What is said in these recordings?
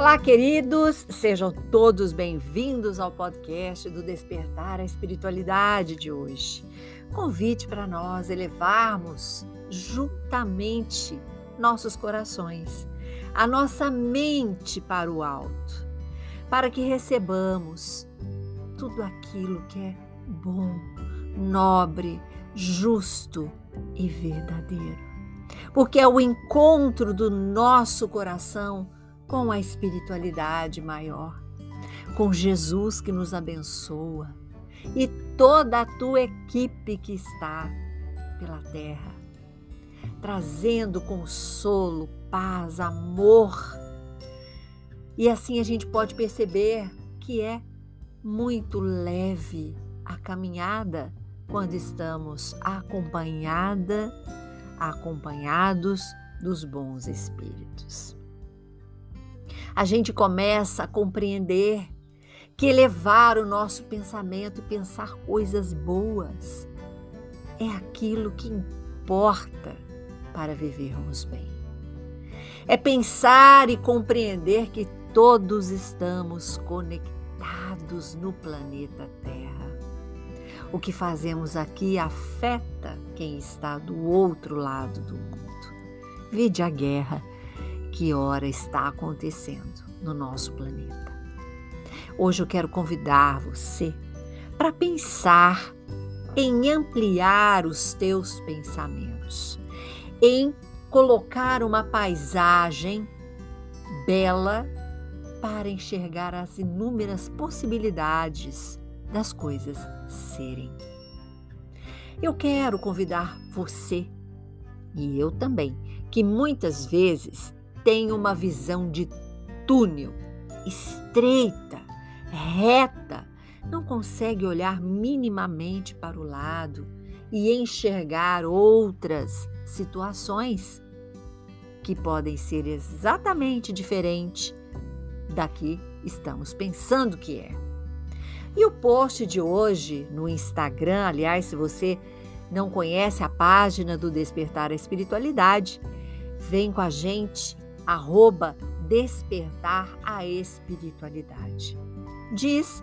Olá, queridos, sejam todos bem-vindos ao podcast do Despertar a Espiritualidade de hoje. Convite para nós elevarmos juntamente nossos corações, a nossa mente para o alto, para que recebamos tudo aquilo que é bom, nobre, justo e verdadeiro. Porque é o encontro do nosso coração com a espiritualidade maior, com Jesus que nos abençoa e toda a tua equipe que está pela terra, trazendo consolo, paz, amor. E assim a gente pode perceber que é muito leve a caminhada quando estamos acompanhada, acompanhados dos bons espíritos. A gente começa a compreender que elevar o nosso pensamento e pensar coisas boas é aquilo que importa para vivermos bem. É pensar e compreender que todos estamos conectados no planeta Terra o que fazemos aqui afeta quem está do outro lado do mundo. Vide a guerra que ora está acontecendo no nosso planeta. Hoje eu quero convidar você para pensar em ampliar os teus pensamentos, em colocar uma paisagem bela para enxergar as inúmeras possibilidades das coisas serem. Eu quero convidar você, e eu também, que muitas vezes tem uma visão de túnel, estreita, reta, não consegue olhar minimamente para o lado e enxergar outras situações que podem ser exatamente diferentes da que estamos pensando que é. E o post de hoje no Instagram, aliás, se você não conhece a página do Despertar a Espiritualidade, vem com a gente, arroba Despertar a Espiritualidade. Diz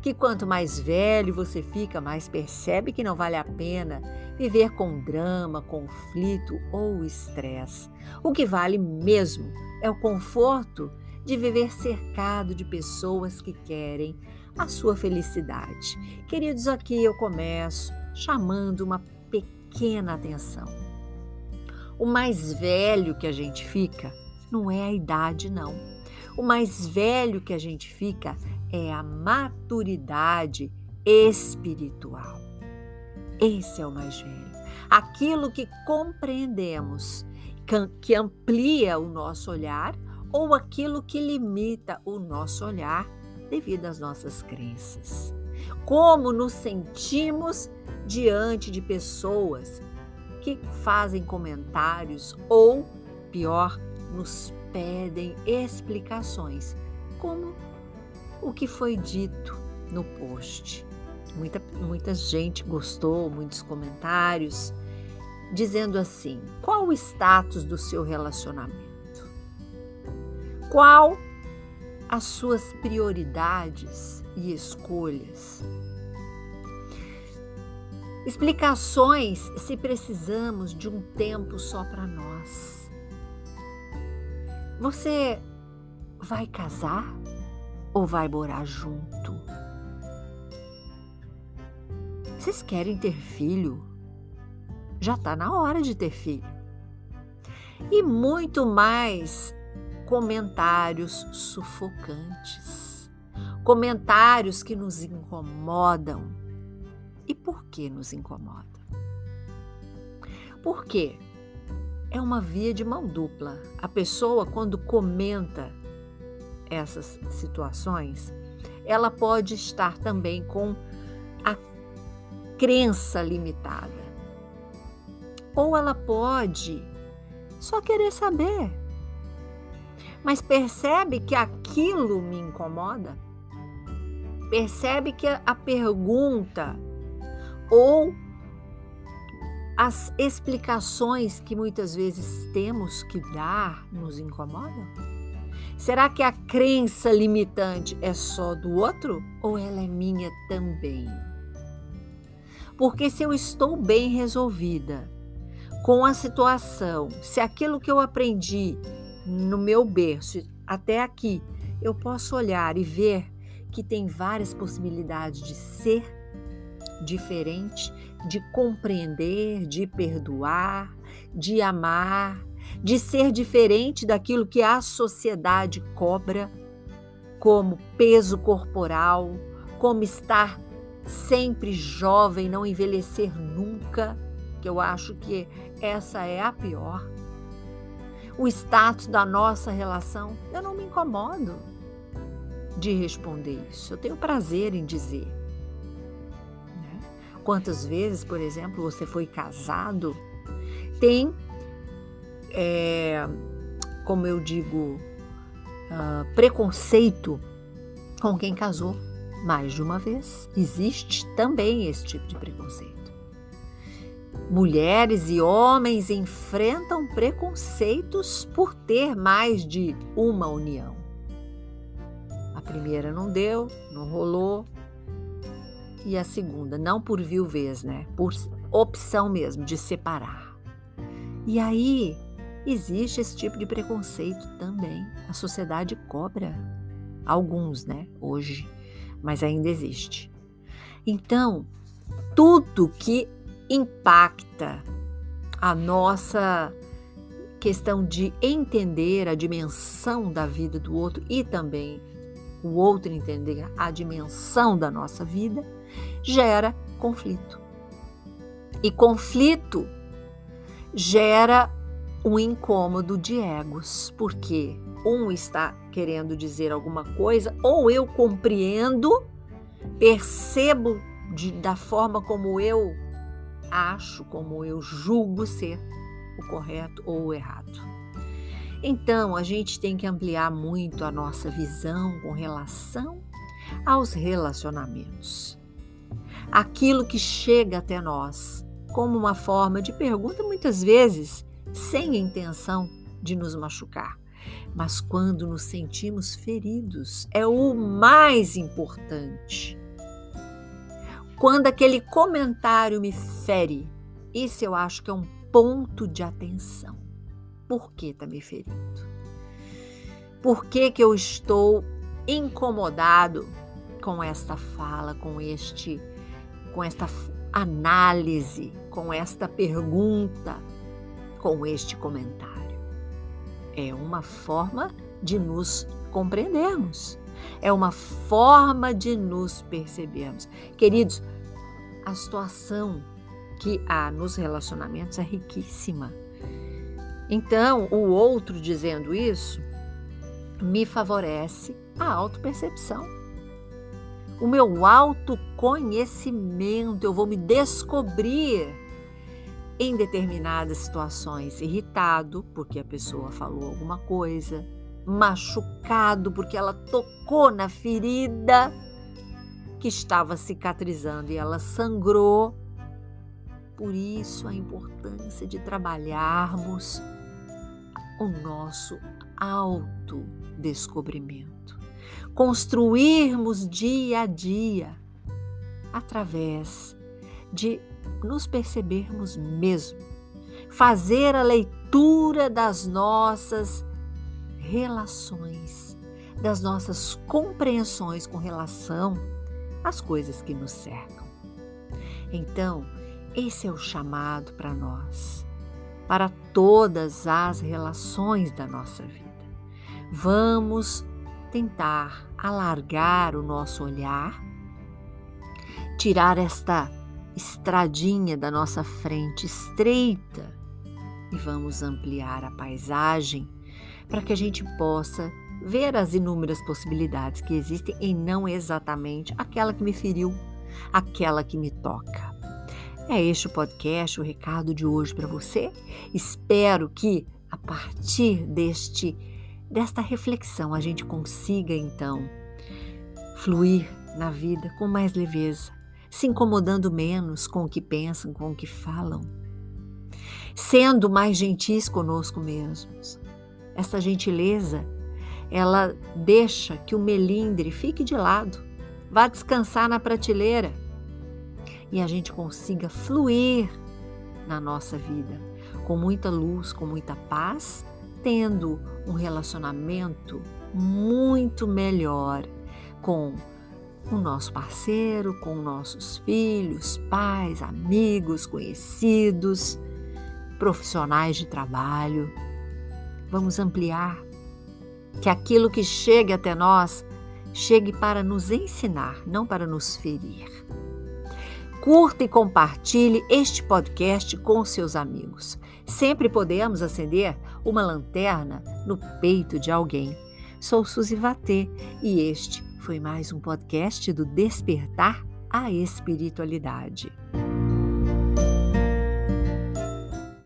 que quanto mais velho você fica, mais percebe que não vale a pena viver com drama, conflito ou estresse. O que vale mesmo é o conforto de viver cercado de pessoas que querem a sua felicidade. Queridos, aqui eu começo chamando uma pequena atenção. O mais velho que a gente fica não é a idade, não. O mais velho que a gente fica é a maturidade espiritual. Esse é o mais velho. Aquilo que compreendemos, que amplia o nosso olhar ou aquilo que limita o nosso olhar devido às nossas crenças. Como nos sentimos diante de pessoas que fazem comentários ou, pior, nos pedem explicações, como o que foi dito no post. Muita, muita gente gostou, muitos comentários, dizendo assim: qual o status do seu relacionamento? Qual as suas prioridades e escolhas. Explicações se precisamos de um tempo só para nós. Você vai casar ou vai morar junto? Vocês querem ter filho? Já está na hora de ter filho. E muito mais comentários sufocantes, comentários que nos incomodam. E por que nos incomoda? Porque é uma via de mão dupla. A pessoa, quando comenta essas situações, ela pode estar também com a crença limitada. Ou ela pode só querer saber mas percebe que aquilo me incomoda? Percebe que a pergunta ou as explicações que muitas vezes temos que dar nos incomodam? Será que a crença limitante é só do outro ou ela é minha também? Porque se eu estou bem resolvida com a situação, se aquilo que eu aprendi no meu berço até aqui, eu posso olhar e ver que tem várias possibilidades de ser diferente, de compreender, de perdoar, de amar, de ser diferente daquilo que a sociedade cobra, como peso corporal, como estar sempre jovem, não envelhecer nunca, que eu acho que essa é a pior. O status da nossa relação, eu não me incomodo de responder isso. Eu tenho prazer em dizer. Quantas vezes, por exemplo, você foi casado, tem é, como eu digo, uh, preconceito com quem casou mais de uma vez. Existe também esse tipo de preconceito. Mulheres e homens enfrentam preconceitos por ter mais de uma união. A primeira não deu, não rolou. E a segunda, não por viuvez, né? Por opção mesmo de separar. E aí Existe esse tipo de preconceito também. A sociedade cobra. Alguns, né? Hoje, mas ainda existe. Então, tudo que impacta a nossa questão de entender a dimensão da vida do outro e também o outro entender a dimensão da nossa vida, gera conflito. E conflito gera um incômodo de egos, porque um está querendo dizer alguma coisa, ou eu compreendo, percebo de, da forma como eu acho, como eu julgo ser o correto ou o errado. Então, a gente tem que ampliar muito a nossa visão com relação aos relacionamentos. Aquilo que chega até nós como uma forma de pergunta, muitas vezes sem intenção de nos machucar. Mas quando nos sentimos feridos, é o mais importante. Quando aquele comentário me fere, isso eu acho que é um ponto de atenção. Por que está me ferindo? Por que, que eu estou incomodado com esta fala, com este, com esta análise, com esta pergunta? com este comentário. É uma forma de nos compreendermos, é uma forma de nos percebermos. Queridos, a situação que há nos relacionamentos é riquíssima. Então, o outro dizendo isso me favorece a autopercepção. O meu autoconhecimento, eu vou me descobrir em determinadas situações irritado porque a pessoa falou alguma coisa, machucado porque ela tocou na ferida que estava cicatrizando e ela sangrou. Por isso a importância de trabalharmos o nosso autodescobrimento, construirmos dia a dia através de nos percebermos mesmo, fazer a leitura das nossas relações, das nossas compreensões com relação às coisas que nos cercam. Então, esse é o chamado para nós, para todas as relações da nossa vida. Vamos tentar alargar o nosso olhar, tirar esta estradinha da nossa frente estreita e vamos ampliar a paisagem para que a gente possa ver as inúmeras possibilidades que existem e não exatamente aquela que me feriu, aquela que me toca. É este o podcast, o recado de hoje para você. Espero que a partir deste desta reflexão a gente consiga então fluir na vida com mais leveza, se incomodando menos com o que pensam, com o que falam, sendo mais gentis conosco mesmos. Essa gentileza ela deixa que o melindre fique de lado, vá descansar na prateleira e a gente consiga fluir na nossa vida com muita luz, com muita paz, tendo um relacionamento muito melhor com o nosso parceiro, com nossos filhos, pais, amigos, conhecidos, profissionais de trabalho. Vamos ampliar que aquilo que chegue até nós chegue para nos ensinar, não para nos ferir. Curta e compartilhe este podcast com seus amigos. Sempre podemos acender uma lanterna no peito de alguém. Sou Suzy Vatê e este foi mais um podcast do Despertar a Espiritualidade.